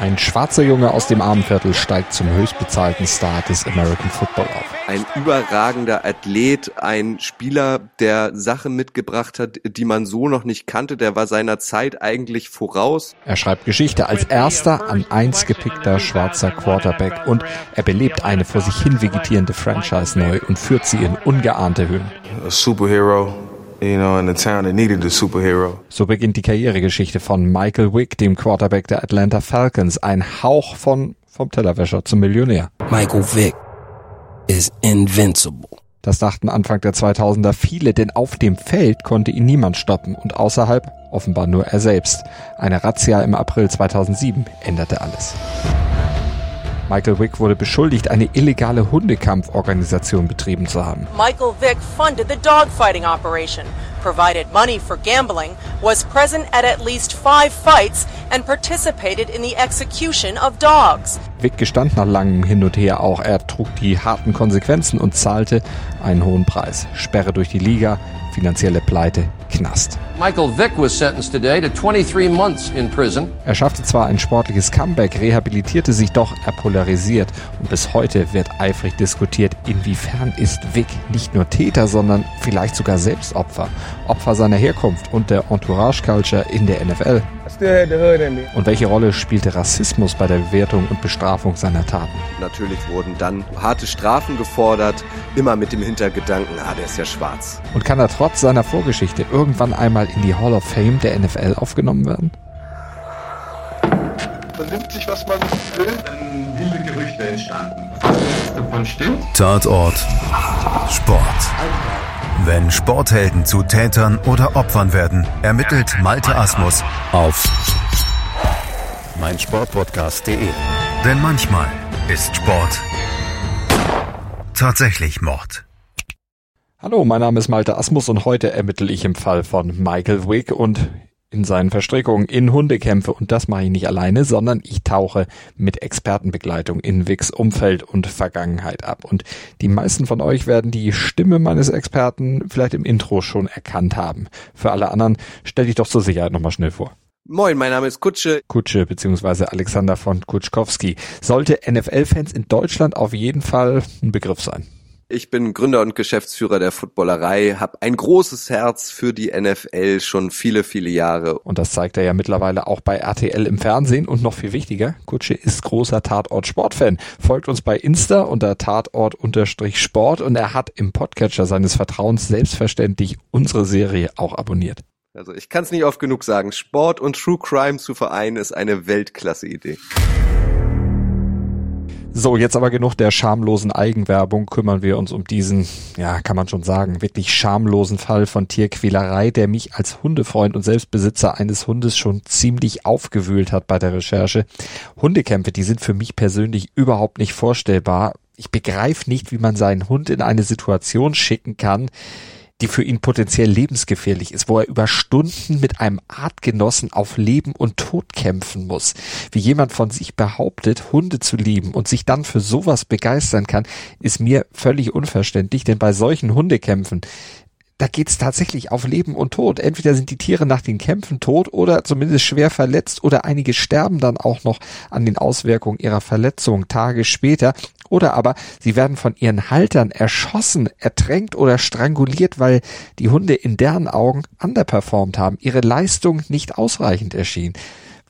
Ein schwarzer Junge aus dem Armenviertel steigt zum höchstbezahlten Star des American Football auf. Ein überragender Athlet, ein Spieler, der Sachen mitgebracht hat, die man so noch nicht kannte, der war seiner Zeit eigentlich voraus. Er schreibt Geschichte als erster an eins gepickter schwarzer Quarterback und er belebt eine vor sich hin vegetierende Franchise neu und führt sie in ungeahnte Höhen. A superhero You know, in a town that needed a superhero. So beginnt die Karrieregeschichte von Michael Wick, dem Quarterback der Atlanta Falcons. Ein Hauch von vom Tellerwäscher zum Millionär. Michael Vick is invincible. Das dachten Anfang der 2000er viele, denn auf dem Feld konnte ihn niemand stoppen und außerhalb offenbar nur er selbst. Eine Razzia im April 2007 änderte alles. Michael Wick wurde beschuldigt, eine illegale Hundekampforganisation betrieben zu haben. Michael Vick funded the dogfighting operation, provided money for gambling, was present at at least five fights and participated in the execution of dogs. Wick gestand nach langem Hin und Her auch, er trug die harten Konsequenzen und zahlte einen hohen Preis. Sperre durch die Liga, finanzielle Pleite, Knast. Michael Vick was sentenced today to 23 months in prison. Er schaffte zwar ein sportliches Comeback, rehabilitierte sich doch, er polarisiert und bis heute wird eifrig diskutiert, inwiefern ist Vick nicht nur Täter, sondern vielleicht sogar selbst Opfer. Opfer seiner Herkunft und der Entourage Culture in der NFL. Und welche Rolle spielte Rassismus bei der Bewertung und Bestrafung seiner Taten? Natürlich wurden dann harte Strafen gefordert, immer mit dem Hintergedanken, ah, der ist ja schwarz. Und kann er trotz seiner Vorgeschichte irgendwann einmal in die Hall of Fame der NFL aufgenommen werden? Man nimmt sich, was man will. Dann wilde Gerüchte entstanden. Davon stimmt. Tatort Sport. Wenn Sporthelden zu Tätern oder Opfern werden, ermittelt Malte Asmus auf meinsportpodcast.de. Denn manchmal ist Sport tatsächlich Mord. Hallo, mein Name ist Malte Asmus und heute ermittle ich im Fall von Michael Wick und in seinen Verstrickungen in Hundekämpfe und das mache ich nicht alleine, sondern ich tauche mit Expertenbegleitung in Wicks Umfeld und Vergangenheit ab. Und die meisten von euch werden die Stimme meines Experten vielleicht im Intro schon erkannt haben. Für alle anderen stell dich doch zur Sicherheit nochmal schnell vor. Moin, mein Name ist Kutsche. Kutsche beziehungsweise Alexander von Kutschkowski. Sollte NFL-Fans in Deutschland auf jeden Fall ein Begriff sein. Ich bin Gründer und Geschäftsführer der Footballerei, habe ein großes Herz für die NFL schon viele, viele Jahre. Und das zeigt er ja mittlerweile auch bei RTL im Fernsehen und noch viel wichtiger, Kutsche ist großer Tatort-Sportfan. Folgt uns bei Insta unter Tatort-Sport und er hat im Podcatcher seines Vertrauens selbstverständlich unsere Serie auch abonniert. Also ich kann es nicht oft genug sagen, Sport und True Crime zu vereinen ist eine Weltklasse-Idee. So, jetzt aber genug der schamlosen Eigenwerbung, kümmern wir uns um diesen, ja, kann man schon sagen, wirklich schamlosen Fall von Tierquälerei, der mich als Hundefreund und Selbstbesitzer eines Hundes schon ziemlich aufgewühlt hat bei der Recherche. Hundekämpfe, die sind für mich persönlich überhaupt nicht vorstellbar. Ich begreife nicht, wie man seinen Hund in eine Situation schicken kann, die für ihn potenziell lebensgefährlich ist, wo er über Stunden mit einem Artgenossen auf Leben und Tod kämpfen muss. Wie jemand von sich behauptet, Hunde zu lieben und sich dann für sowas begeistern kann, ist mir völlig unverständlich, denn bei solchen Hundekämpfen da geht's tatsächlich auf Leben und Tod. Entweder sind die Tiere nach den Kämpfen tot oder zumindest schwer verletzt oder einige sterben dann auch noch an den Auswirkungen ihrer Verletzung Tage später. Oder aber sie werden von ihren Haltern erschossen, ertränkt oder stranguliert, weil die Hunde in deren Augen underperformt haben, ihre Leistung nicht ausreichend erschien.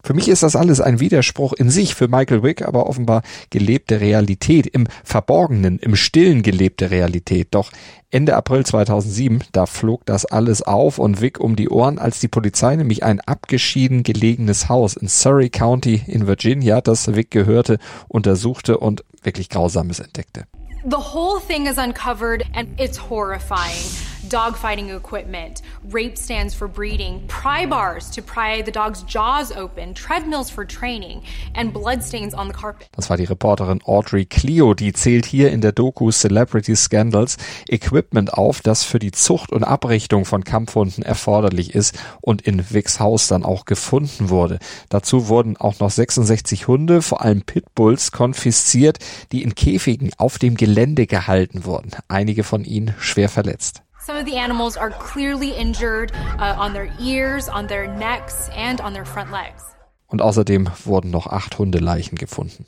Für mich ist das alles ein Widerspruch in sich, für Michael Wick aber offenbar gelebte Realität, im Verborgenen, im Stillen gelebte Realität. Doch Ende April 2007, da flog das alles auf und Wick um die Ohren, als die Polizei nämlich ein abgeschieden gelegenes Haus in Surrey County in Virginia, das Wick gehörte, untersuchte und wirklich Grausames entdeckte. The whole thing is uncovered and it's horrifying. Dogfighting equipment, rape stands for breeding, pry bars to pry the dog's jaws open, treadmills for training and bloodstains on the carpet. Das war die Reporterin Audrey Cleo, die zählt hier in der Doku Celebrity Scandals Equipment auf, das für die Zucht und Abrichtung von Kampfhunden erforderlich ist und in Wicks Haus dann auch gefunden wurde. Dazu wurden auch noch 66 Hunde, vor allem Pitbulls, konfisziert, die in Käfigen auf dem Gelände gehalten wurden. Einige von ihnen schwer verletzt. Some of the animals are clearly injured uh, on their ears, on their necks, and on their front legs. Und außerdem wurden noch acht Hundeleichen gefunden.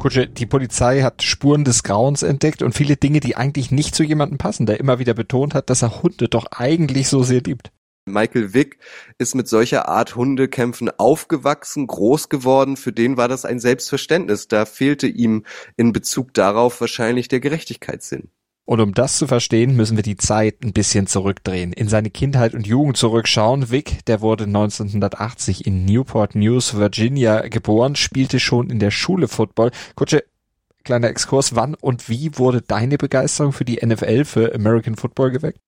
Kutsche, die Polizei hat Spuren des Grauens entdeckt und viele Dinge, die eigentlich nicht zu jemandem passen, der immer wieder betont hat, dass er Hunde doch eigentlich so sehr liebt. Michael Wick ist mit solcher Art Hundekämpfen aufgewachsen, groß geworden. Für den war das ein Selbstverständnis. Da fehlte ihm in Bezug darauf wahrscheinlich der Gerechtigkeitssinn. Und um das zu verstehen, müssen wir die Zeit ein bisschen zurückdrehen, in seine Kindheit und Jugend zurückschauen. Vic, der wurde 1980 in Newport News, Virginia geboren, spielte schon in der Schule Football. Kutsche, kleiner Exkurs, wann und wie wurde deine Begeisterung für die NFL, für American Football geweckt?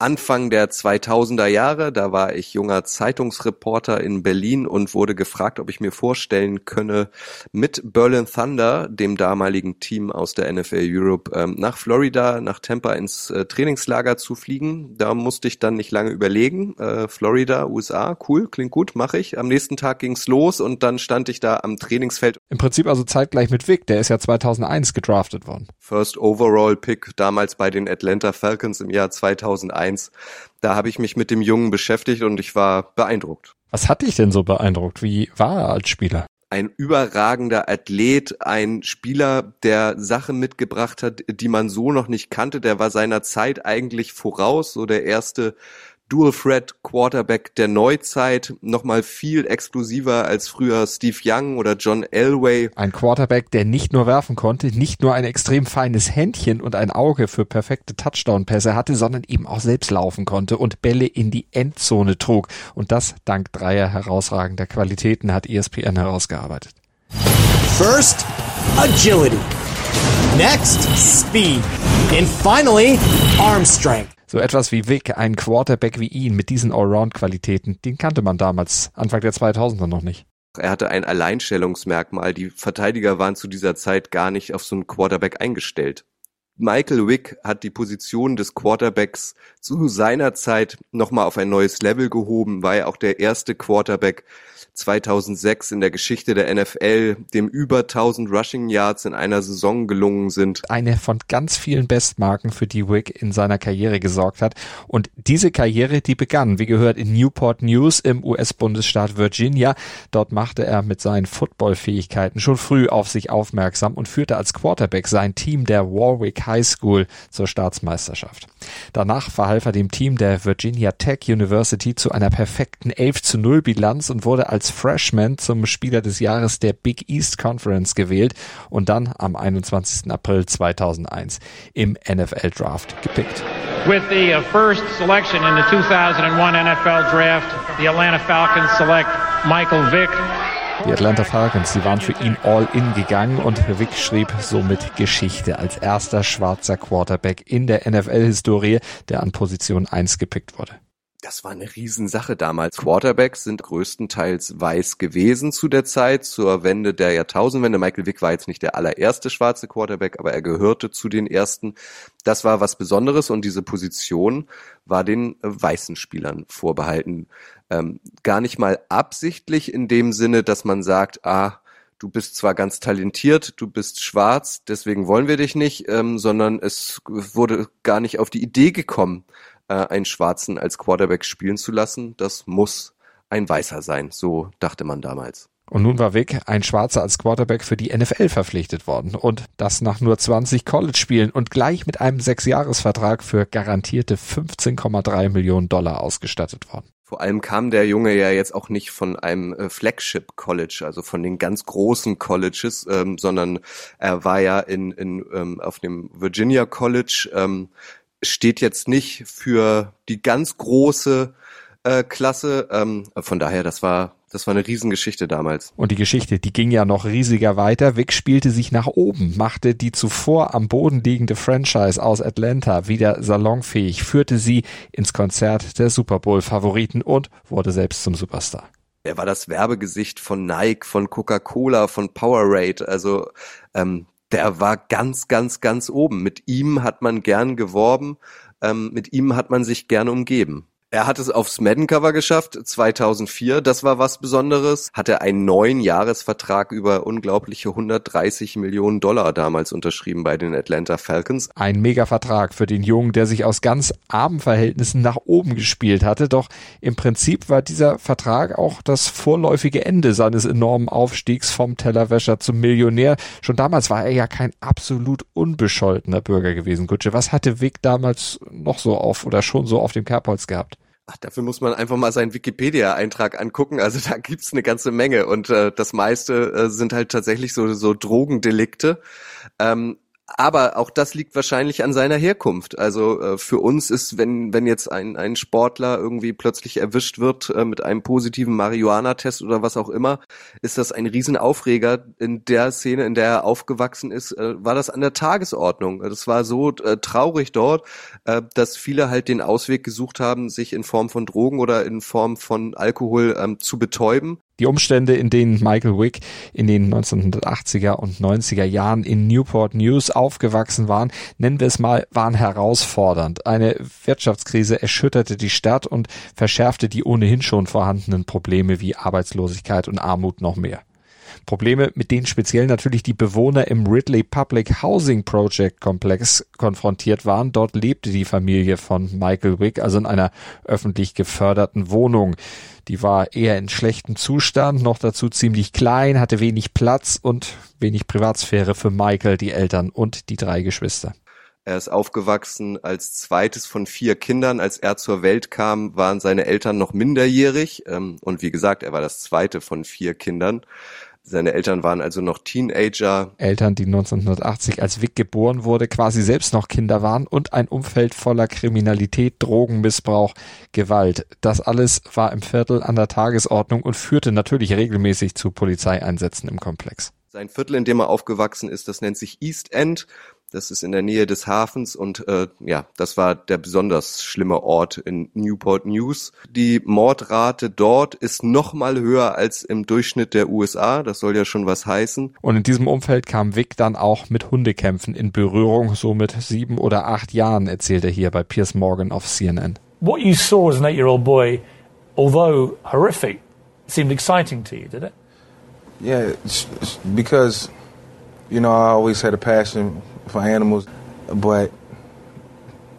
Anfang der 2000er Jahre, da war ich junger Zeitungsreporter in Berlin und wurde gefragt, ob ich mir vorstellen könne, mit Berlin Thunder, dem damaligen Team aus der NFL Europe, ähm, nach Florida, nach Tampa ins äh, Trainingslager zu fliegen. Da musste ich dann nicht lange überlegen. Äh, Florida, USA, cool, klingt gut, mache ich. Am nächsten Tag ging's los und dann stand ich da am Trainingsfeld. Im Prinzip also zeitgleich mit Vic, der ist ja 2001 gedraftet worden. First Overall Pick damals bei den Atlanta Falcons im Jahr 2001 eins. Da habe ich mich mit dem Jungen beschäftigt und ich war beeindruckt. Was hat dich denn so beeindruckt? Wie war er als Spieler? Ein überragender Athlet, ein Spieler, der Sachen mitgebracht hat, die man so noch nicht kannte. Der war seiner Zeit eigentlich voraus, so der erste Dual Threat Quarterback der Neuzeit, nochmal viel exklusiver als früher Steve Young oder John Elway. Ein Quarterback, der nicht nur werfen konnte, nicht nur ein extrem feines Händchen und ein Auge für perfekte Touchdown-Pässe hatte, sondern eben auch selbst laufen konnte und Bälle in die Endzone trug. Und das dank dreier herausragender Qualitäten hat ESPN herausgearbeitet. First, agility. Next, speed. And finally, arm strength. So etwas wie Vic, ein Quarterback wie ihn mit diesen Allround-Qualitäten, den kannte man damals, Anfang der 2000er noch nicht. Er hatte ein Alleinstellungsmerkmal. Die Verteidiger waren zu dieser Zeit gar nicht auf so einen Quarterback eingestellt. Michael Wick hat die Position des Quarterbacks zu seiner Zeit nochmal auf ein neues Level gehoben, war ja auch der erste Quarterback, 2006 in der Geschichte der NFL, dem über 1000 Rushing Yards in einer Saison gelungen sind. Eine von ganz vielen Bestmarken, für die Wick in seiner Karriere gesorgt hat. Und diese Karriere, die begann, wie gehört, in Newport News im US-Bundesstaat Virginia. Dort machte er mit seinen Footballfähigkeiten schon früh auf sich aufmerksam und führte als Quarterback sein Team der Warwick High School zur Staatsmeisterschaft. Danach verhalf er dem Team der Virginia Tech University zu einer perfekten 11 zu 0 Bilanz und wurde als Freshman zum Spieler des Jahres der Big East Conference gewählt und dann am 21. April 2001 im NFL Draft gepickt. With the uh, first selection in the 2001 NFL Draft, the Atlanta Falcons select Michael Vick. Die Atlanta Falcons, die waren für ihn all in gegangen und Vick schrieb somit Geschichte als erster schwarzer Quarterback in der NFL-Historie, der an Position 1 gepickt wurde. Das war eine Riesensache damals. Quarterbacks sind größtenteils weiß gewesen zu der Zeit, zur Wende der Jahrtausendwende. Michael Vick war jetzt nicht der allererste schwarze Quarterback, aber er gehörte zu den ersten. Das war was Besonderes und diese Position war den weißen Spielern vorbehalten. Ähm, gar nicht mal absichtlich in dem Sinne, dass man sagt, ah, du bist zwar ganz talentiert, du bist schwarz, deswegen wollen wir dich nicht, ähm, sondern es wurde gar nicht auf die Idee gekommen, äh, einen Schwarzen als Quarterback spielen zu lassen. Das muss ein Weißer sein, so dachte man damals. Und nun war Vic, ein Schwarzer, als Quarterback für die NFL verpflichtet worden. Und das nach nur 20 College-Spielen und gleich mit einem Sechsjahresvertrag für garantierte 15,3 Millionen Dollar ausgestattet worden. Vor allem kam der Junge ja jetzt auch nicht von einem äh, Flagship College, also von den ganz großen Colleges, ähm, sondern er war ja in, in ähm, auf dem Virginia College, ähm, steht jetzt nicht für die ganz große äh, Klasse. Ähm, von daher, das war das war eine Riesengeschichte damals. Und die Geschichte, die ging ja noch riesiger weiter. Vic spielte sich nach oben, machte die zuvor am Boden liegende Franchise aus Atlanta wieder salonfähig, führte sie ins Konzert der Super Bowl Favoriten und wurde selbst zum Superstar. Er war das Werbegesicht von Nike, von Coca-Cola, von Powerade. Also ähm, der war ganz, ganz, ganz oben. Mit ihm hat man gern geworben, ähm, mit ihm hat man sich gern umgeben. Er hat es aufs Madden-Cover geschafft, 2004. Das war was Besonderes. Hat er einen neuen Jahresvertrag über unglaubliche 130 Millionen Dollar damals unterschrieben bei den Atlanta Falcons. Ein Mega-Vertrag für den Jungen, der sich aus ganz armen Verhältnissen nach oben gespielt hatte. Doch im Prinzip war dieser Vertrag auch das vorläufige Ende seines enormen Aufstiegs vom Tellerwäscher zum Millionär. Schon damals war er ja kein absolut unbescholtener Bürger gewesen. Gutsche, was hatte Vic damals noch so auf oder schon so auf dem Kerbholz gehabt? Ach, dafür muss man einfach mal seinen Wikipedia-Eintrag angucken. Also da gibt's eine ganze Menge und äh, das meiste äh, sind halt tatsächlich so, so Drogendelikte. Ähm, aber auch das liegt wahrscheinlich an seiner Herkunft. Also äh, für uns ist, wenn, wenn jetzt ein, ein Sportler irgendwie plötzlich erwischt wird äh, mit einem positiven Marihuana-Test oder was auch immer, ist das ein Riesenaufreger. In der Szene, in der er aufgewachsen ist, äh, war das an der Tagesordnung. Das war so äh, traurig dort, äh, dass viele halt den Ausweg gesucht haben, sich in Form von Drogen oder in Form von Alkohol ähm, zu betäuben. Die Umstände, in denen Michael Wick in den 1980er und 90er Jahren in Newport News aufgewachsen waren, nennen wir es mal, waren herausfordernd. Eine Wirtschaftskrise erschütterte die Stadt und verschärfte die ohnehin schon vorhandenen Probleme wie Arbeitslosigkeit und Armut noch mehr. Probleme, mit denen speziell natürlich die Bewohner im Ridley Public Housing Project Komplex konfrontiert waren. Dort lebte die Familie von Michael Wick, also in einer öffentlich geförderten Wohnung. Die war eher in schlechtem Zustand, noch dazu ziemlich klein, hatte wenig Platz und wenig Privatsphäre für Michael, die Eltern und die drei Geschwister. Er ist aufgewachsen als zweites von vier Kindern. Als er zur Welt kam, waren seine Eltern noch minderjährig. Ähm, und wie gesagt, er war das zweite von vier Kindern. Seine Eltern waren also noch Teenager. Eltern, die 1980 als Vic geboren wurde, quasi selbst noch Kinder waren und ein Umfeld voller Kriminalität, Drogenmissbrauch, Gewalt. Das alles war im Viertel an der Tagesordnung und führte natürlich regelmäßig zu Polizeieinsätzen im Komplex. Sein Viertel, in dem er aufgewachsen ist, das nennt sich East End. Das ist in der Nähe des Hafens und äh, ja, das war der besonders schlimme Ort in Newport News. Die Mordrate dort ist noch mal höher als im Durchschnitt der USA. Das soll ja schon was heißen. Und in diesem Umfeld kam Vic dann auch mit Hundekämpfen in Berührung, so mit sieben oder acht Jahren, erzählt er hier bei Piers Morgan auf CNN. What you saw as an eight-year-old boy, although horrific, seemed exciting to you, did it? Yeah, because, you know, I always had a passion for animals, but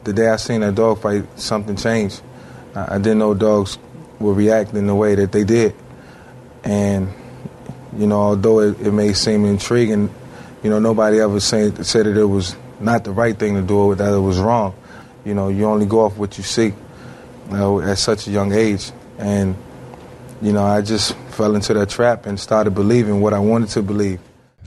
the day I seen that dog fight, something changed. I, I didn't know dogs would react in the way that they did. And, you know, although it, it may seem intriguing, you know, nobody ever say, said that it was not the right thing to do or that it was wrong. You know, you only go off what you see you know, at such a young age. And, you know, I just fell into that trap and started believing what I wanted to believe.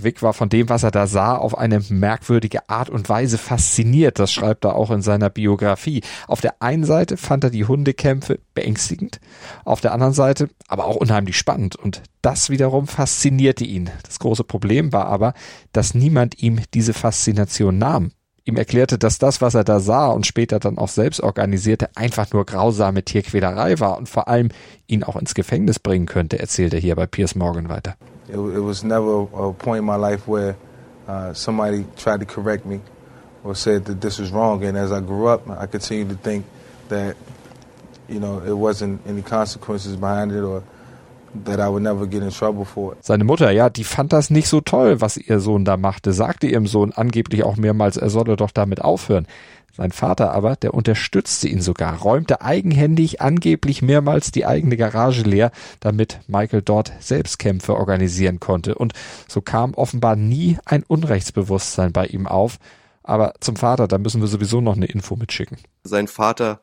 Vic war von dem, was er da sah, auf eine merkwürdige Art und Weise fasziniert. Das schreibt er auch in seiner Biografie. Auf der einen Seite fand er die Hundekämpfe beängstigend, auf der anderen Seite aber auch unheimlich spannend. Und das wiederum faszinierte ihn. Das große Problem war aber, dass niemand ihm diese Faszination nahm. Ihm erklärte, dass das, was er da sah und später dann auch selbst organisierte, einfach nur grausame Tierquälerei war und vor allem ihn auch ins Gefängnis bringen könnte, erzählt er hier bei Piers Morgan weiter. It, it was never a point in my life where uh, somebody tried to correct me or said that this was wrong. And as I grew up, I continued to think that, you know, it wasn't any consequences behind it or Seine Mutter, ja, die fand das nicht so toll, was ihr Sohn da machte, sagte ihrem Sohn angeblich auch mehrmals, er solle doch damit aufhören. Sein Vater aber, der unterstützte ihn sogar, räumte eigenhändig angeblich mehrmals die eigene Garage leer, damit Michael dort Selbstkämpfe organisieren konnte. Und so kam offenbar nie ein Unrechtsbewusstsein bei ihm auf. Aber zum Vater, da müssen wir sowieso noch eine Info mitschicken. Sein Vater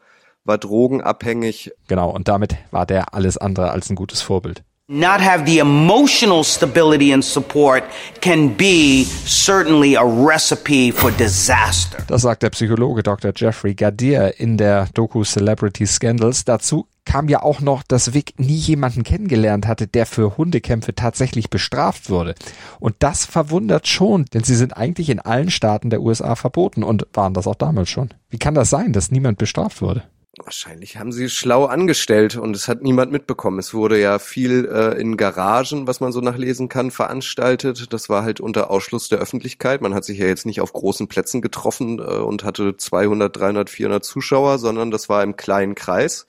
war drogenabhängig. Genau, und damit war der alles andere als ein gutes Vorbild. not have the emotional stability and support can be certainly a recipe for disaster. Das sagt der Psychologe Dr. Jeffrey Gadir in der Doku Celebrity Scandals. Dazu kam ja auch noch, dass Vic nie jemanden kennengelernt hatte, der für Hundekämpfe tatsächlich bestraft wurde. Und das verwundert schon, denn sie sind eigentlich in allen Staaten der USA verboten und waren das auch damals schon. Wie kann das sein, dass niemand bestraft wurde? Wahrscheinlich haben sie schlau angestellt und es hat niemand mitbekommen. Es wurde ja viel äh, in Garagen, was man so nachlesen kann, veranstaltet. Das war halt unter Ausschluss der Öffentlichkeit. Man hat sich ja jetzt nicht auf großen Plätzen getroffen äh, und hatte 200, 300, 400 Zuschauer, sondern das war im kleinen Kreis.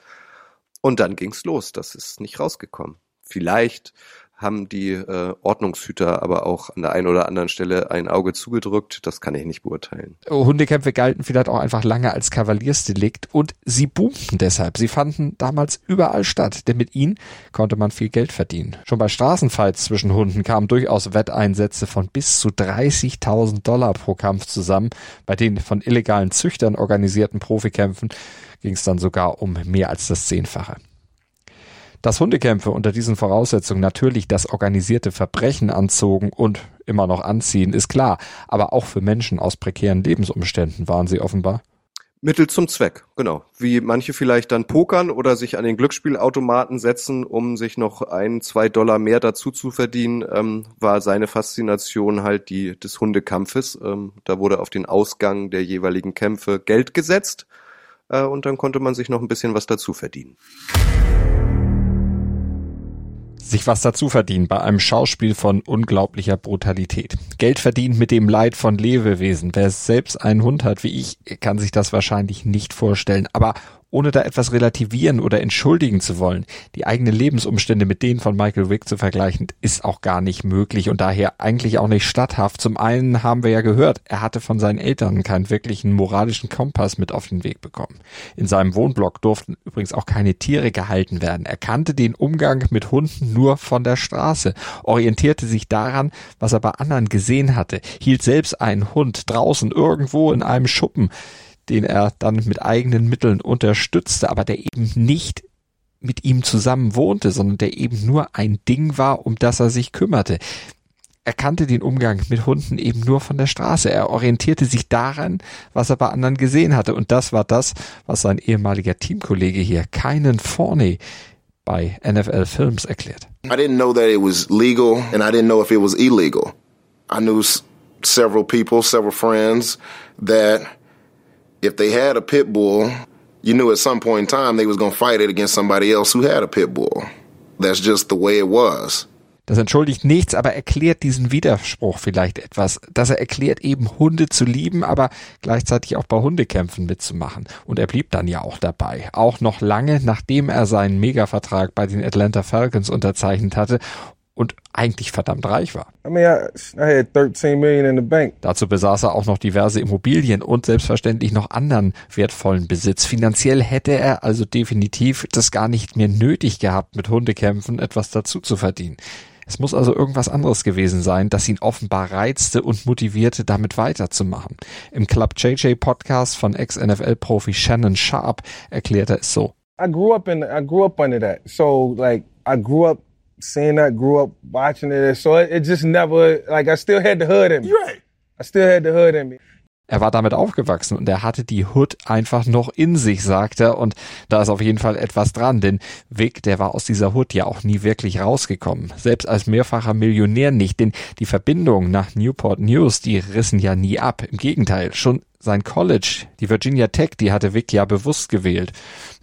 Und dann ging's los. Das ist nicht rausgekommen. Vielleicht haben die äh, Ordnungshüter aber auch an der einen oder anderen Stelle ein Auge zugedrückt. Das kann ich nicht beurteilen. Hundekämpfe galten vielleicht auch einfach lange als Kavaliersdelikt und sie boomten deshalb. Sie fanden damals überall statt, denn mit ihnen konnte man viel Geld verdienen. Schon bei Straßenfights zwischen Hunden kamen durchaus Wetteinsätze von bis zu 30.000 Dollar pro Kampf zusammen. Bei den von illegalen Züchtern organisierten Profikämpfen ging es dann sogar um mehr als das Zehnfache. Dass Hundekämpfe unter diesen Voraussetzungen natürlich das organisierte Verbrechen anzogen und immer noch anziehen, ist klar. Aber auch für Menschen aus prekären Lebensumständen waren sie offenbar. Mittel zum Zweck, genau. Wie manche vielleicht dann pokern oder sich an den Glücksspielautomaten setzen, um sich noch ein, zwei Dollar mehr dazu zu verdienen, ähm, war seine Faszination halt die des Hundekampfes. Ähm, da wurde auf den Ausgang der jeweiligen Kämpfe Geld gesetzt äh, und dann konnte man sich noch ein bisschen was dazu verdienen sich was dazu verdienen bei einem Schauspiel von unglaublicher Brutalität. Geld verdient mit dem Leid von Lebewesen. Wer selbst einen Hund hat wie ich, kann sich das wahrscheinlich nicht vorstellen. Aber ohne da etwas relativieren oder entschuldigen zu wollen. Die eigenen Lebensumstände mit denen von Michael Wick zu vergleichen, ist auch gar nicht möglich und daher eigentlich auch nicht statthaft. Zum einen haben wir ja gehört, er hatte von seinen Eltern keinen wirklichen moralischen Kompass mit auf den Weg bekommen. In seinem Wohnblock durften übrigens auch keine Tiere gehalten werden. Er kannte den Umgang mit Hunden nur von der Straße, orientierte sich daran, was er bei anderen gesehen hatte, hielt selbst einen Hund draußen irgendwo in einem Schuppen den er dann mit eigenen Mitteln unterstützte, aber der eben nicht mit ihm zusammen wohnte, sondern der eben nur ein Ding war, um das er sich kümmerte. Er kannte den Umgang mit Hunden eben nur von der Straße. Er orientierte sich daran, was er bei anderen gesehen hatte. Und das war das, was sein ehemaliger Teamkollege hier, keinen Forney, bei NFL Films erklärt. I didn't know that it was legal and I didn't know if it was illegal. I knew several people, several friends that if they had a pit bull, you knew at some point in time they was going to fight it against somebody else who had a pit bull. That's just the way it was. Das entschuldigt nichts, aber erklärt diesen Widerspruch vielleicht etwas, dass er erklärt eben Hunde zu lieben, aber gleichzeitig auch bei Hundekämpfen mitzumachen. Und er blieb dann ja auch dabei. Auch noch lange, nachdem er seinen Megavertrag bei den Atlanta Falcons unterzeichnet hatte und eigentlich verdammt reich war. I mean, I, I had 13 million in the bank. Dazu besaß er auch noch diverse Immobilien und selbstverständlich noch anderen wertvollen Besitz. Finanziell hätte er also definitiv das gar nicht mehr nötig gehabt, mit Hundekämpfen etwas dazu zu verdienen. Es muss also irgendwas anderes gewesen sein, das ihn offenbar reizte und motivierte, damit weiterzumachen. Im Club JJ Podcast von Ex-NFL-Profi Shannon Sharp erklärt er es so. I grew up in I grew up under that. So like I grew up seeing that, grew up watching it. So it, it just never, like, I still had the hood in me. You're right. I still had the hood in me. Er war damit aufgewachsen und er hatte die Hood einfach noch in sich, sagt er. Und da ist auf jeden Fall etwas dran, denn Vic, der war aus dieser Hood ja auch nie wirklich rausgekommen. Selbst als mehrfacher Millionär nicht, denn die Verbindung nach Newport News, die rissen ja nie ab. Im Gegenteil, schon sein College, die Virginia Tech, die hatte Vic ja bewusst gewählt.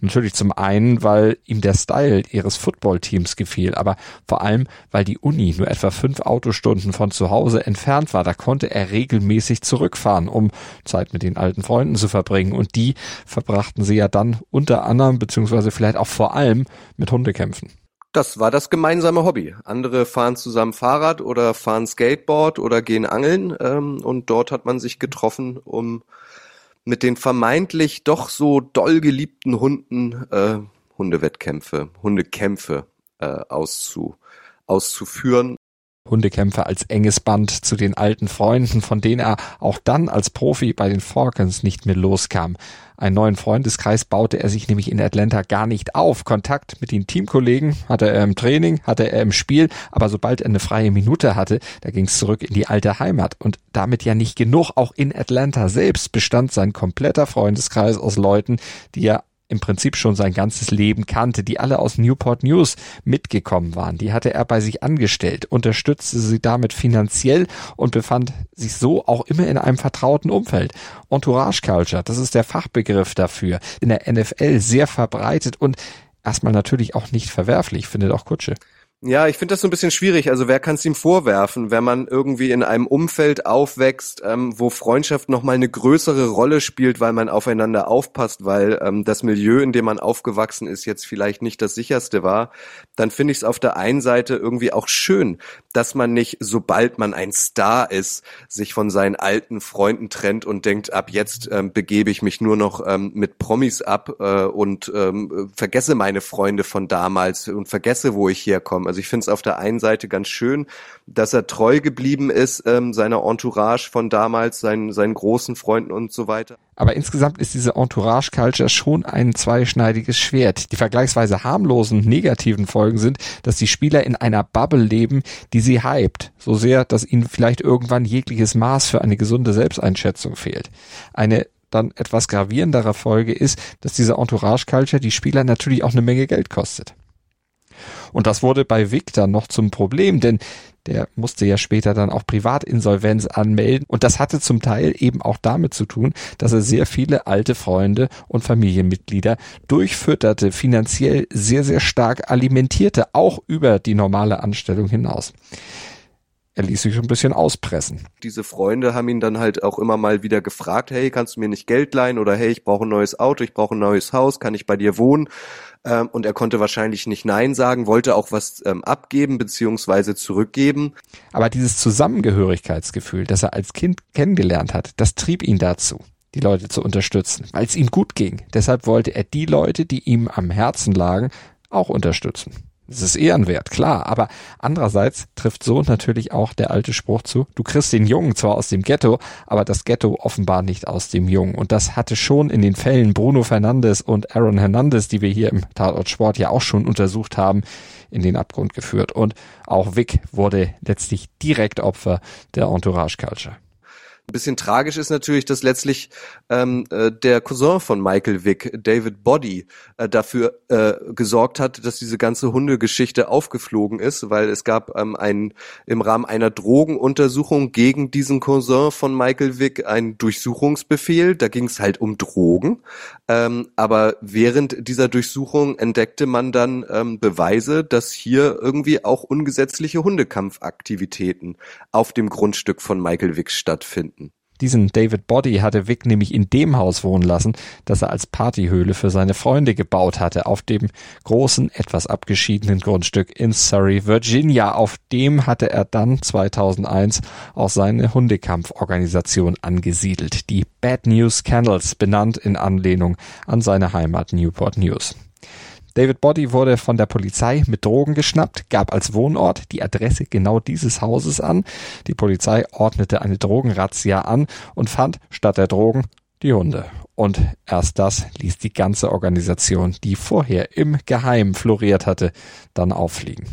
Natürlich zum einen, weil ihm der Style ihres Footballteams gefiel, aber vor allem, weil die Uni nur etwa fünf Autostunden von zu Hause entfernt war. Da konnte er regelmäßig zurückfahren, um Zeit mit den alten Freunden zu verbringen. Und die verbrachten sie ja dann unter anderem, beziehungsweise vielleicht auch vor allem mit Hundekämpfen. Das war das gemeinsame Hobby. Andere fahren zusammen Fahrrad oder fahren Skateboard oder gehen angeln ähm, und dort hat man sich getroffen, um mit den vermeintlich doch so doll geliebten Hunden äh, Hundewettkämpfe, Hundekämpfe äh, auszu, auszuführen. Hundekämpfe als enges Band zu den alten Freunden, von denen er auch dann als Profi bei den Falcons nicht mehr loskam. Einen neuen Freundeskreis baute er sich nämlich in Atlanta gar nicht auf. Kontakt mit den Teamkollegen hatte er im Training, hatte er im Spiel, aber sobald er eine freie Minute hatte, da ging es zurück in die alte Heimat. Und damit ja nicht genug, auch in Atlanta selbst bestand sein kompletter Freundeskreis aus Leuten, die er im Prinzip schon sein ganzes Leben kannte, die alle aus Newport News mitgekommen waren. Die hatte er bei sich angestellt, unterstützte sie damit finanziell und befand sich so auch immer in einem vertrauten Umfeld. Entourage Culture, das ist der Fachbegriff dafür, in der NFL sehr verbreitet und erstmal natürlich auch nicht verwerflich, findet auch Kutsche. Ja, ich finde das so ein bisschen schwierig. Also wer kann es ihm vorwerfen, wenn man irgendwie in einem Umfeld aufwächst, ähm, wo Freundschaft nochmal eine größere Rolle spielt, weil man aufeinander aufpasst, weil ähm, das Milieu, in dem man aufgewachsen ist, jetzt vielleicht nicht das sicherste war, dann finde ich es auf der einen Seite irgendwie auch schön, dass man nicht, sobald man ein Star ist, sich von seinen alten Freunden trennt und denkt, ab jetzt ähm, begebe ich mich nur noch ähm, mit Promis ab äh, und ähm, vergesse meine Freunde von damals und vergesse, wo ich herkomme. Also ich finde es auf der einen Seite ganz schön, dass er treu geblieben ist, ähm, seiner Entourage von damals, seinen, seinen großen Freunden und so weiter. Aber insgesamt ist diese Entourage-Culture schon ein zweischneidiges Schwert. Die vergleichsweise harmlosen negativen Folgen sind, dass die Spieler in einer Bubble leben, die sie hypt. So sehr, dass ihnen vielleicht irgendwann jegliches Maß für eine gesunde Selbsteinschätzung fehlt. Eine dann etwas gravierendere Folge ist, dass diese Entourage-Culture die Spieler natürlich auch eine Menge Geld kostet. Und das wurde bei Victor noch zum Problem, denn der musste ja später dann auch Privatinsolvenz anmelden. Und das hatte zum Teil eben auch damit zu tun, dass er sehr viele alte Freunde und Familienmitglieder durchfütterte, finanziell sehr, sehr stark alimentierte, auch über die normale Anstellung hinaus er ließ sich ein bisschen auspressen. Diese Freunde haben ihn dann halt auch immer mal wieder gefragt, hey, kannst du mir nicht Geld leihen oder hey, ich brauche ein neues Auto, ich brauche ein neues Haus, kann ich bei dir wohnen? Ähm, und er konnte wahrscheinlich nicht Nein sagen, wollte auch was ähm, abgeben beziehungsweise zurückgeben. Aber dieses Zusammengehörigkeitsgefühl, das er als Kind kennengelernt hat, das trieb ihn dazu die Leute zu unterstützen, weil es ihm gut ging. Deshalb wollte er die Leute, die ihm am Herzen lagen, auch unterstützen. Es ist ehrenwert, klar, aber andererseits trifft so natürlich auch der alte Spruch zu, du kriegst den Jungen zwar aus dem Ghetto, aber das Ghetto offenbar nicht aus dem Jungen. Und das hatte schon in den Fällen Bruno Fernandes und Aaron Hernandez, die wir hier im Tatort Sport ja auch schon untersucht haben, in den Abgrund geführt. Und auch Vic wurde letztlich direkt Opfer der Entourage Culture. Ein bisschen tragisch ist natürlich, dass letztlich ähm, äh, der Cousin von Michael Vick, David Body, äh, dafür äh, gesorgt hat, dass diese ganze Hundegeschichte aufgeflogen ist, weil es gab ähm, einen im Rahmen einer Drogenuntersuchung gegen diesen Cousin von Michael Vick einen Durchsuchungsbefehl. Da ging es halt um Drogen. Ähm, aber während dieser Durchsuchung entdeckte man dann ähm, Beweise, dass hier irgendwie auch ungesetzliche Hundekampfaktivitäten auf dem Grundstück von Michael Vick stattfinden. Diesen David Body hatte Vic nämlich in dem Haus wohnen lassen, das er als Partyhöhle für seine Freunde gebaut hatte, auf dem großen, etwas abgeschiedenen Grundstück in Surrey, Virginia. Auf dem hatte er dann 2001 auch seine Hundekampforganisation angesiedelt, die Bad News Kennels, benannt in Anlehnung an seine Heimat Newport News. David Body wurde von der Polizei mit Drogen geschnappt, gab als Wohnort die Adresse genau dieses Hauses an. Die Polizei ordnete eine Drogenrazzia an und fand statt der Drogen die Hunde. Und erst das ließ die ganze Organisation, die vorher im Geheimen floriert hatte, dann auffliegen.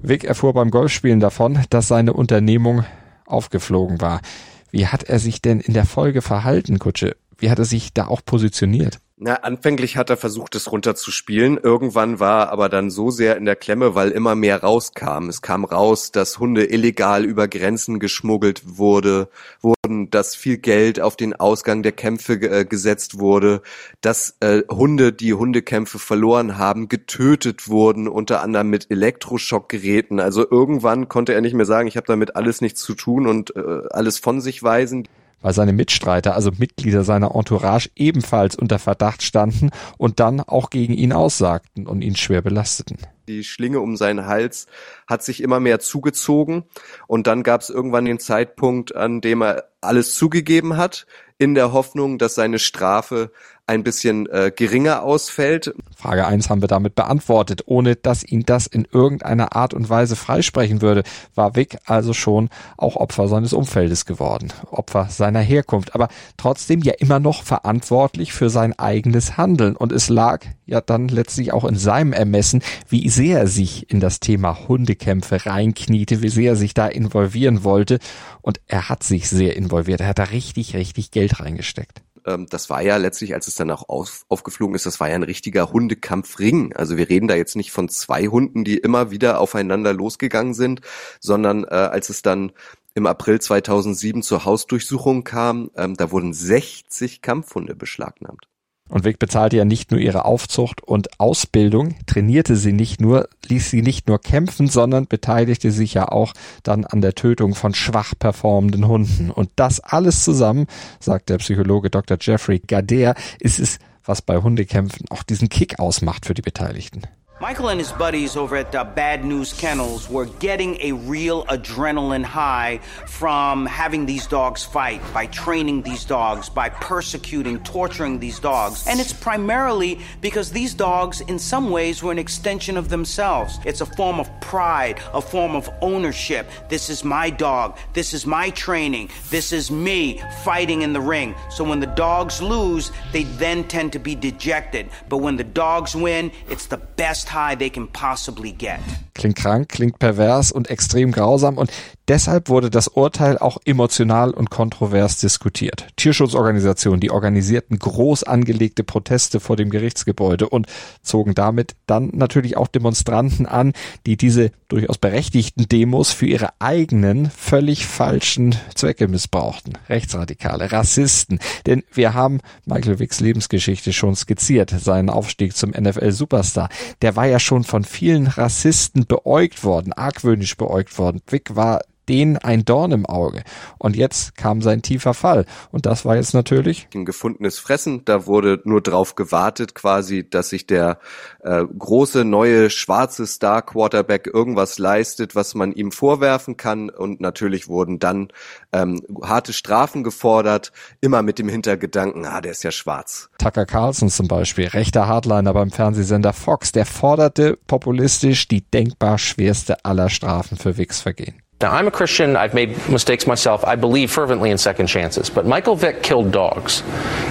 Vic erfuhr beim Golfspielen davon, dass seine Unternehmung aufgeflogen war. Wie hat er sich denn in der Folge verhalten, Kutsche? Wie hat er sich da auch positioniert? Na, anfänglich hat er versucht, es runterzuspielen. Irgendwann war er aber dann so sehr in der Klemme, weil immer mehr rauskam. Es kam raus, dass Hunde illegal über Grenzen geschmuggelt wurde, wurden, dass viel Geld auf den Ausgang der Kämpfe äh, gesetzt wurde, dass äh, Hunde, die Hundekämpfe verloren haben, getötet wurden, unter anderem mit Elektroschockgeräten. Also irgendwann konnte er nicht mehr sagen, ich habe damit alles nichts zu tun und äh, alles von sich weisen weil seine Mitstreiter, also Mitglieder seiner Entourage, ebenfalls unter Verdacht standen und dann auch gegen ihn aussagten und ihn schwer belasteten. Die Schlinge um seinen Hals hat sich immer mehr zugezogen und dann gab es irgendwann den Zeitpunkt, an dem er alles zugegeben hat, in der Hoffnung, dass seine Strafe ein bisschen äh, geringer ausfällt. Frage eins haben wir damit beantwortet. Ohne dass ihn das in irgendeiner Art und Weise freisprechen würde, war Vic also schon auch Opfer seines Umfeldes geworden, Opfer seiner Herkunft, aber trotzdem ja immer noch verantwortlich für sein eigenes Handeln. Und es lag ja dann letztlich auch in seinem Ermessen, wie sehr er sich in das Thema Hundekämpfe reinkniete, wie sehr er sich da involvieren wollte. Und er hat sich sehr involviert. Er hat da richtig, richtig Geld reingesteckt ähm, das war ja letztlich, als es dann auch auf, aufgeflogen ist, das war ja ein richtiger Hundekampfring. Also wir reden da jetzt nicht von zwei Hunden, die immer wieder aufeinander losgegangen sind, sondern äh, als es dann im April 2007 zur Hausdurchsuchung kam, ähm, da wurden 60 Kampfhunde beschlagnahmt. Und Vic bezahlte ja nicht nur ihre Aufzucht und Ausbildung, trainierte sie nicht nur, ließ sie nicht nur kämpfen, sondern beteiligte sich ja auch dann an der Tötung von schwach performenden Hunden. Und das alles zusammen, sagt der Psychologe Dr. Jeffrey Gader, ist es, was bei Hundekämpfen auch diesen Kick ausmacht für die Beteiligten. Michael and his buddies over at the Bad News Kennels were getting a real adrenaline high from having these dogs fight, by training these dogs, by persecuting, torturing these dogs. And it's primarily because these dogs, in some ways, were an extension of themselves. It's a form of pride, a form of ownership. This is my dog. This is my training. This is me fighting in the ring. So when the dogs lose, they then tend to be dejected. But when the dogs win, it's the best high they can possibly get. Klingt krank, klingt pervers und extrem grausam und deshalb wurde das Urteil auch emotional und kontrovers diskutiert. Tierschutzorganisationen, die organisierten groß angelegte Proteste vor dem Gerichtsgebäude und zogen damit dann natürlich auch Demonstranten an, die diese durchaus berechtigten Demos für ihre eigenen völlig falschen Zwecke missbrauchten. Rechtsradikale, Rassisten. Denn wir haben Michael Wicks Lebensgeschichte schon skizziert, seinen Aufstieg zum NFL-Superstar. Der war ja schon von vielen Rassisten beäugt worden, argwöhnisch beäugt worden. Wick war denen ein Dorn im Auge. Und jetzt kam sein tiefer Fall. Und das war jetzt natürlich ein gefundenes Fressen. Da wurde nur drauf gewartet, quasi, dass sich der äh, große neue schwarze Star Quarterback irgendwas leistet, was man ihm vorwerfen kann. Und natürlich wurden dann ähm, harte Strafen gefordert, immer mit dem Hintergedanken, ah, der ist ja schwarz. Tucker Carlson zum Beispiel, rechter Hardliner beim Fernsehsender Fox, der forderte populistisch die denkbar schwerste aller Strafen für Wicks Vergehen. Now, I'm a Christian. I've made mistakes myself. I believe fervently in second chances. But Michael Vick killed dogs,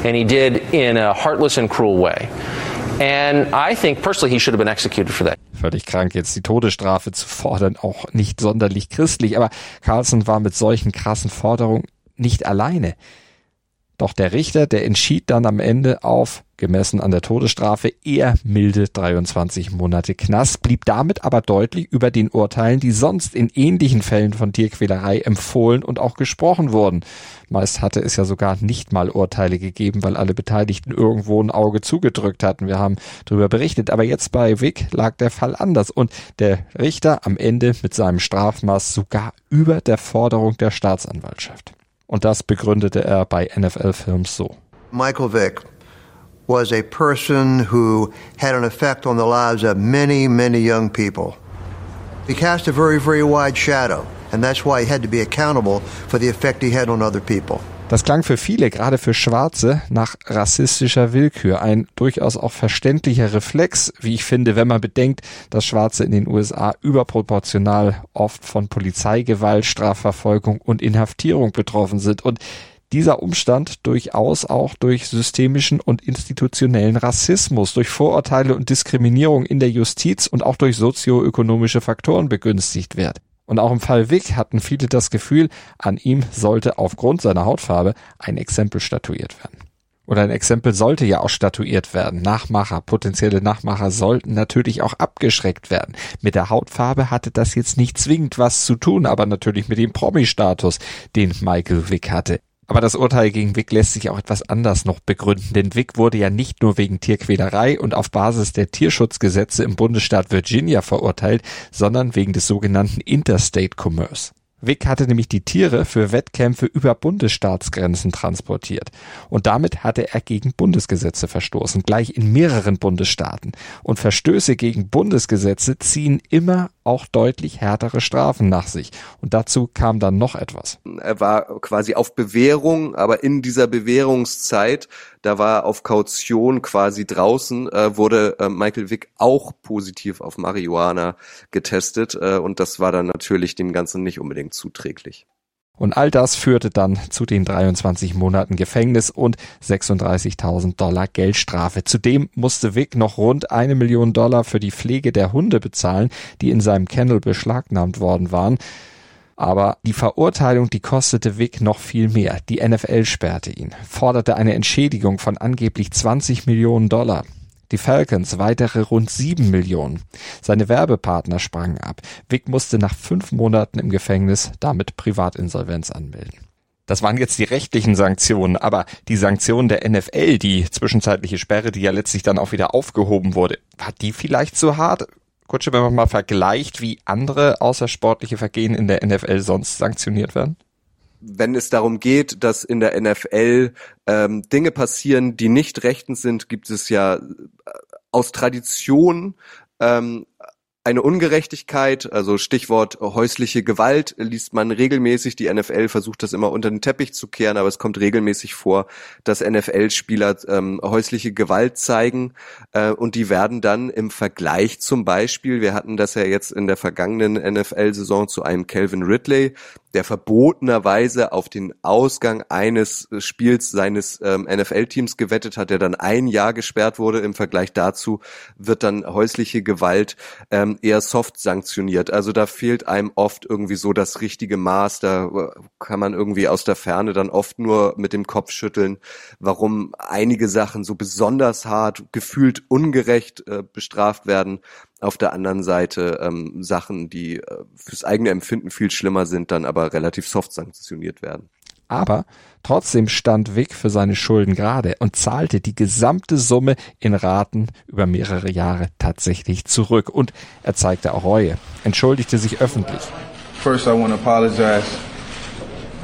and he did in a heartless and cruel way. And I think personally he should have been executed for that. Völlig krank, jetzt die Todesstrafe zu fordern, auch nicht sonderlich christlich. Aber Carlson war mit solchen krassen Forderungen nicht alleine. Doch der Richter, der entschied dann am Ende auf, gemessen an der Todesstrafe, eher milde 23 Monate Knast, blieb damit aber deutlich über den Urteilen, die sonst in ähnlichen Fällen von Tierquälerei empfohlen und auch gesprochen wurden. Meist hatte es ja sogar nicht mal Urteile gegeben, weil alle Beteiligten irgendwo ein Auge zugedrückt hatten. Wir haben darüber berichtet. Aber jetzt bei Wick lag der Fall anders und der Richter am Ende mit seinem Strafmaß sogar über der Forderung der Staatsanwaltschaft. Und das begründete er bei NFL Films so. Michael Vick was a person who had an effect on the lives of many, many young people. He cast a very, very wide shadow, and that's why he had to be accountable for the effect he had on other people. Das klang für viele, gerade für Schwarze, nach rassistischer Willkür. Ein durchaus auch verständlicher Reflex, wie ich finde, wenn man bedenkt, dass Schwarze in den USA überproportional oft von Polizeigewalt, Strafverfolgung und Inhaftierung betroffen sind. Und dieser Umstand durchaus auch durch systemischen und institutionellen Rassismus, durch Vorurteile und Diskriminierung in der Justiz und auch durch sozioökonomische Faktoren begünstigt wird. Und auch im Fall Wick hatten viele das Gefühl, an ihm sollte aufgrund seiner Hautfarbe ein Exempel statuiert werden. Oder ein Exempel sollte ja auch statuiert werden. Nachmacher, potenzielle Nachmacher sollten natürlich auch abgeschreckt werden. Mit der Hautfarbe hatte das jetzt nicht zwingend was zu tun, aber natürlich mit dem Promi-Status, den Michael Wick hatte. Aber das Urteil gegen Wick lässt sich auch etwas anders noch begründen, denn Wick wurde ja nicht nur wegen Tierquälerei und auf Basis der Tierschutzgesetze im Bundesstaat Virginia verurteilt, sondern wegen des sogenannten Interstate Commerce. Wick hatte nämlich die Tiere für Wettkämpfe über Bundesstaatsgrenzen transportiert. Und damit hatte er gegen Bundesgesetze verstoßen, gleich in mehreren Bundesstaaten. Und Verstöße gegen Bundesgesetze ziehen immer auch deutlich härtere Strafen nach sich. Und dazu kam dann noch etwas. Er war quasi auf Bewährung, aber in dieser Bewährungszeit, da war auf Kaution quasi draußen, äh, wurde äh, Michael Wick auch positiv auf Marihuana getestet. Äh, und das war dann natürlich dem Ganzen nicht unbedingt zuträglich. Und all das führte dann zu den 23 Monaten Gefängnis und 36.000 Dollar Geldstrafe. Zudem musste Wick noch rund eine Million Dollar für die Pflege der Hunde bezahlen, die in seinem Kennel beschlagnahmt worden waren. Aber die Verurteilung, die kostete Wick noch viel mehr. Die NFL sperrte ihn, forderte eine Entschädigung von angeblich 20 Millionen Dollar. Die Falcons weitere rund sieben Millionen. Seine Werbepartner sprangen ab. Wick musste nach fünf Monaten im Gefängnis damit Privatinsolvenz anmelden. Das waren jetzt die rechtlichen Sanktionen, aber die Sanktionen der NFL, die zwischenzeitliche Sperre, die ja letztlich dann auch wieder aufgehoben wurde, war die vielleicht so hart? Kutsche, wenn man mal vergleicht, wie andere außersportliche Vergehen in der NFL sonst sanktioniert werden? wenn es darum geht, dass in der NFL ähm, Dinge passieren, die nicht rechtens sind, gibt es ja äh, aus Tradition ähm, eine Ungerechtigkeit, also Stichwort häusliche Gewalt, liest man regelmäßig. Die NFL versucht das immer unter den Teppich zu kehren, aber es kommt regelmäßig vor, dass NFL-Spieler ähm, häusliche Gewalt zeigen äh, und die werden dann im Vergleich zum Beispiel, wir hatten das ja jetzt in der vergangenen NFL-Saison zu einem Calvin Ridley, der verbotenerweise auf den Ausgang eines Spiels seines ähm, NFL-Teams gewettet hat, der dann ein Jahr gesperrt wurde. Im Vergleich dazu wird dann häusliche Gewalt ähm, eher soft sanktioniert. Also da fehlt einem oft irgendwie so das richtige Maß. Da äh, kann man irgendwie aus der Ferne dann oft nur mit dem Kopf schütteln, warum einige Sachen so besonders hart, gefühlt ungerecht äh, bestraft werden auf der anderen Seite ähm, Sachen, die äh, fürs eigene Empfinden viel schlimmer sind, dann aber relativ soft sanktioniert werden. Aber trotzdem stand Wick für seine Schulden gerade und zahlte die gesamte Summe in Raten über mehrere Jahre tatsächlich zurück. Und er zeigte auch Reue, entschuldigte sich öffentlich. First, I want to apologize,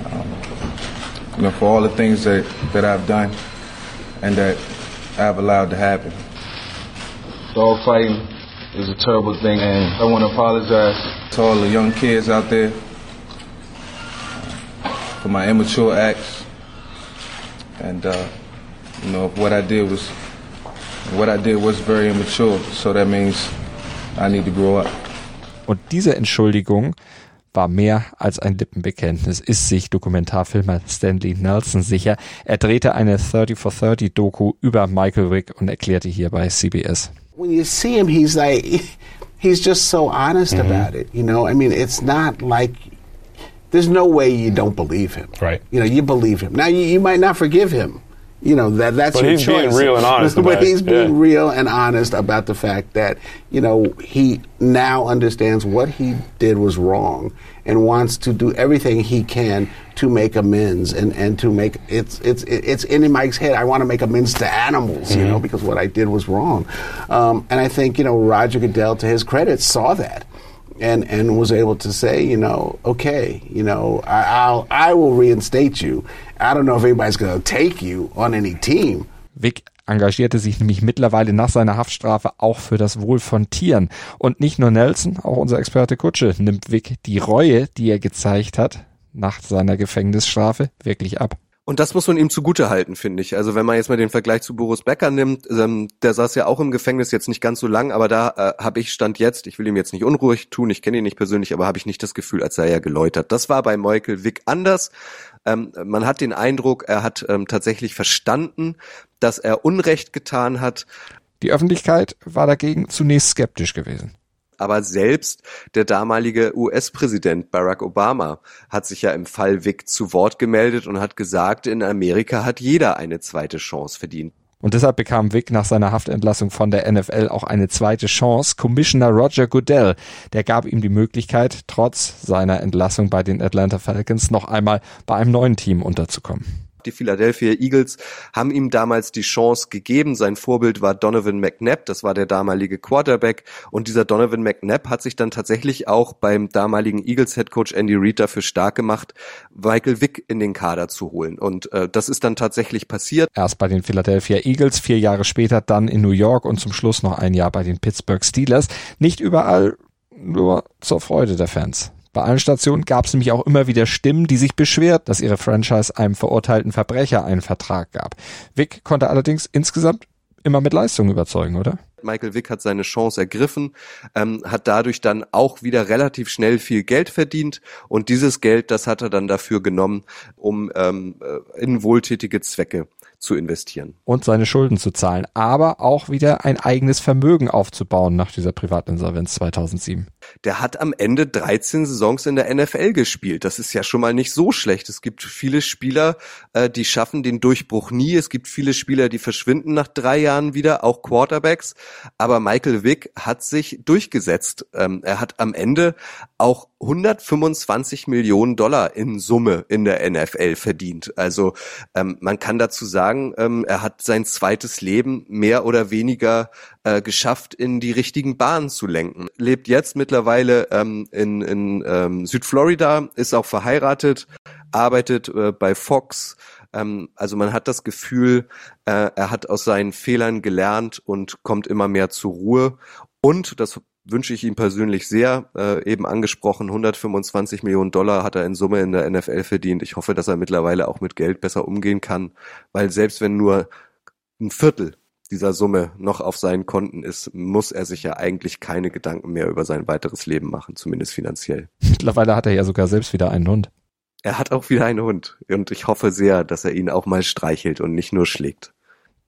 um, you know, for all the things that, that I've done and that I've allowed to happen. Dogfighting is a terrible thing, and I want to apologize to all the young kids out there for my immature acts. And uh, you know, what I did was what I did was very immature, so that means I need to grow up. Und diese Entschuldigung war mehr als ein Lippenbekenntnis, ist sich Dokumentarfilmer Stanley Nelson sicher. Er drehte eine 30 for 30 Doku über Michael Wick und erklärte hier bei CBS. when you see him, he's like, he's just so honest mm-hmm. about it. You know, I mean, it's not like there's no way you don't believe him. Right. You know, you believe him. Now, you, you might not forgive him. You know that that's but your he's choice. being real and honest. but he's being yeah. real and honest about the fact that you know he now understands what he did was wrong and wants to do everything he can to make amends and, and to make it's it's it's in Mike's head. I want to make amends to animals, mm-hmm. you know, because what I did was wrong. Um, and I think you know Roger Goodell, to his credit, saw that. And, and was able to say, you know, okay, you know, I, I'll I will reinstate you. I don't know if anybody's to take you on any team. Vic engagierte sich nämlich mittlerweile nach seiner Haftstrafe auch für das Wohl von Tieren. Und nicht nur Nelson, auch unser Experte Kutsche nimmt Vic die Reue, die er gezeigt hat, nach seiner Gefängnisstrafe wirklich ab. Und das muss man ihm zugute halten, finde ich. Also wenn man jetzt mal den Vergleich zu Boris Becker nimmt, ähm, der saß ja auch im Gefängnis, jetzt nicht ganz so lang, aber da äh, habe ich Stand jetzt, ich will ihm jetzt nicht unruhig tun, ich kenne ihn nicht persönlich, aber habe ich nicht das Gefühl, als sei er geläutert. Das war bei Michael Wick anders. Ähm, man hat den Eindruck, er hat ähm, tatsächlich verstanden, dass er Unrecht getan hat. Die Öffentlichkeit war dagegen zunächst skeptisch gewesen. Aber selbst der damalige US-Präsident Barack Obama hat sich ja im Fall Wick zu Wort gemeldet und hat gesagt, in Amerika hat jeder eine zweite Chance verdient. Und deshalb bekam Wick nach seiner Haftentlassung von der NFL auch eine zweite Chance. Commissioner Roger Goodell, der gab ihm die Möglichkeit, trotz seiner Entlassung bei den Atlanta Falcons noch einmal bei einem neuen Team unterzukommen. Die Philadelphia Eagles haben ihm damals die Chance gegeben. Sein Vorbild war Donovan McNabb, das war der damalige Quarterback. Und dieser Donovan McNabb hat sich dann tatsächlich auch beim damaligen Eagles Head Coach Andy Reid dafür stark gemacht, Michael Vick in den Kader zu holen. Und äh, das ist dann tatsächlich passiert. Erst bei den Philadelphia Eagles, vier Jahre später dann in New York und zum Schluss noch ein Jahr bei den Pittsburgh Steelers. Nicht überall nur zur Freude der Fans. Bei allen Stationen gab es nämlich auch immer wieder Stimmen, die sich beschwert, dass ihre Franchise einem verurteilten Verbrecher einen Vertrag gab. Vic konnte allerdings insgesamt immer mit Leistung überzeugen, oder? Michael Vick hat seine Chance ergriffen, ähm, hat dadurch dann auch wieder relativ schnell viel Geld verdient und dieses Geld, das hat er dann dafür genommen, um ähm, äh, in wohltätige Zwecke zu investieren. Und seine Schulden zu zahlen, aber auch wieder ein eigenes Vermögen aufzubauen nach dieser Privatinsolvenz 2007. Der hat am Ende 13 Saisons in der NFL gespielt. Das ist ja schon mal nicht so schlecht. Es gibt viele Spieler, äh, die schaffen den Durchbruch nie. Es gibt viele Spieler, die verschwinden nach drei Jahren wieder, auch Quarterbacks. Aber Michael Vick hat sich durchgesetzt. Ähm, er hat am Ende auch 125 Millionen Dollar in Summe in der NFL verdient. Also ähm, man kann dazu sagen, ähm, er hat sein zweites Leben mehr oder weniger äh, geschafft, in die richtigen Bahnen zu lenken. Lebt jetzt mittlerweile ähm, in, in ähm, Südflorida, ist auch verheiratet, arbeitet äh, bei Fox. Ähm, also man hat das Gefühl, äh, er hat aus seinen Fehlern gelernt und kommt immer mehr zur Ruhe. Und das wünsche ich ihm persönlich sehr. Äh, eben angesprochen, 125 Millionen Dollar hat er in Summe in der NFL verdient. Ich hoffe, dass er mittlerweile auch mit Geld besser umgehen kann, weil selbst wenn nur ein Viertel dieser Summe noch auf seinen Konten ist, muss er sich ja eigentlich keine Gedanken mehr über sein weiteres Leben machen, zumindest finanziell. Mittlerweile hat er ja sogar selbst wieder einen Hund. Er hat auch wieder einen Hund und ich hoffe sehr, dass er ihn auch mal streichelt und nicht nur schlägt.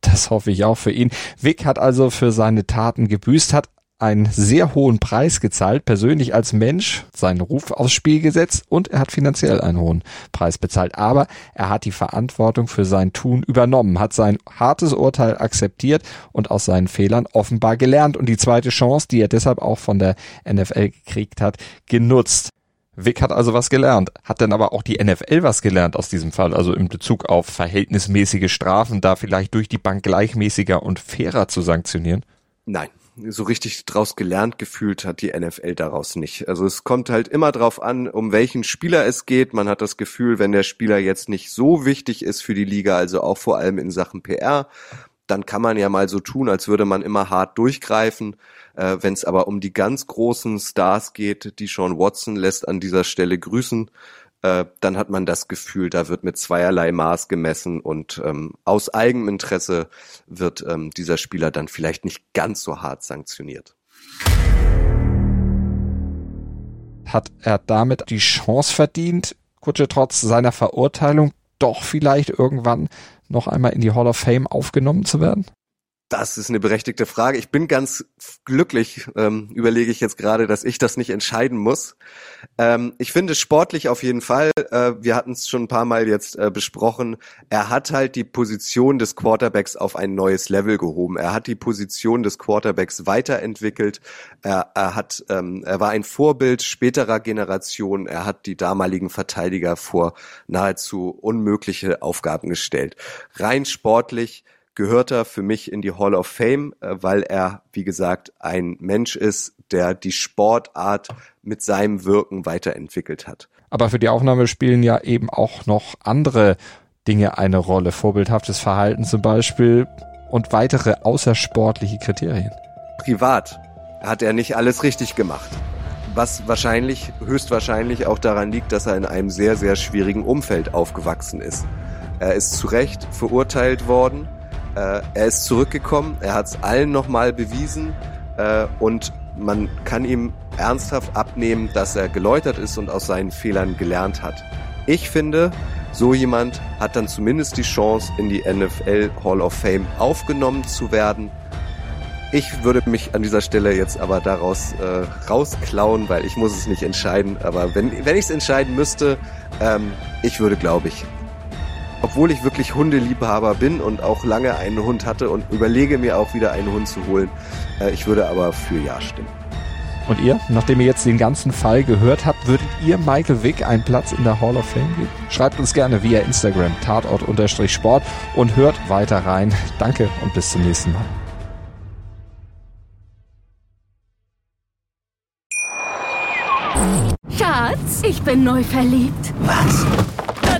Das hoffe ich auch für ihn. Vic hat also für seine Taten gebüßt, hat einen sehr hohen Preis gezahlt, persönlich als Mensch, seinen Ruf aufs Spiel gesetzt und er hat finanziell einen hohen Preis bezahlt. Aber er hat die Verantwortung für sein Tun übernommen, hat sein hartes Urteil akzeptiert und aus seinen Fehlern offenbar gelernt und die zweite Chance, die er deshalb auch von der NFL gekriegt hat, genutzt. Vic hat also was gelernt. Hat denn aber auch die NFL was gelernt aus diesem Fall? Also in Bezug auf verhältnismäßige Strafen, da vielleicht durch die Bank gleichmäßiger und fairer zu sanktionieren? Nein so richtig draus gelernt gefühlt hat die NFL daraus nicht. Also es kommt halt immer drauf an, um welchen Spieler es geht. Man hat das Gefühl, wenn der Spieler jetzt nicht so wichtig ist für die Liga, also auch vor allem in Sachen PR, dann kann man ja mal so tun, als würde man immer hart durchgreifen. Äh, wenn es aber um die ganz großen Stars geht, die Sean Watson lässt an dieser Stelle grüßen, äh, dann hat man das Gefühl, da wird mit zweierlei Maß gemessen und ähm, aus eigenem Interesse wird ähm, dieser Spieler dann vielleicht nicht ganz so hart sanktioniert. Hat er damit die Chance verdient, Kutsche trotz seiner Verurteilung doch vielleicht irgendwann noch einmal in die Hall of Fame aufgenommen zu werden? Das ist eine berechtigte Frage. Ich bin ganz glücklich, ähm, überlege ich jetzt gerade, dass ich das nicht entscheiden muss. Ähm, ich finde sportlich auf jeden Fall, äh, wir hatten es schon ein paar Mal jetzt äh, besprochen, er hat halt die Position des Quarterbacks auf ein neues Level gehoben. Er hat die Position des Quarterbacks weiterentwickelt. Er, er hat, ähm, er war ein Vorbild späterer Generationen. Er hat die damaligen Verteidiger vor nahezu unmögliche Aufgaben gestellt. Rein sportlich gehört er für mich in die Hall of Fame, äh, weil er, wie gesagt, ein Mensch ist, der die Sportart mit seinem Wirken weiterentwickelt hat. Aber für die Aufnahme spielen ja eben auch noch andere Dinge eine Rolle. Vorbildhaftes Verhalten zum Beispiel und weitere außersportliche Kriterien. Privat hat er nicht alles richtig gemacht. Was wahrscheinlich, höchstwahrscheinlich auch daran liegt, dass er in einem sehr, sehr schwierigen Umfeld aufgewachsen ist. Er ist zu Recht verurteilt worden äh, er ist zurückgekommen, er hat es allen nochmal bewiesen äh, und man kann ihm ernsthaft abnehmen, dass er geläutert ist und aus seinen Fehlern gelernt hat. Ich finde, so jemand hat dann zumindest die Chance, in die NFL Hall of Fame aufgenommen zu werden. Ich würde mich an dieser Stelle jetzt aber daraus äh, rausklauen, weil ich muss es nicht entscheiden. Aber wenn, wenn ich es entscheiden müsste, ähm, ich würde, glaube ich, obwohl ich wirklich Hundeliebhaber bin und auch lange einen Hund hatte und überlege mir auch wieder einen Hund zu holen. Äh, ich würde aber für Ja stimmen. Und ihr, nachdem ihr jetzt den ganzen Fall gehört habt, würdet ihr Michael Wick einen Platz in der Hall of Fame geben? Schreibt uns gerne via Instagram tatort-sport und hört weiter rein. Danke und bis zum nächsten Mal. Schatz, ich bin neu verliebt. Was?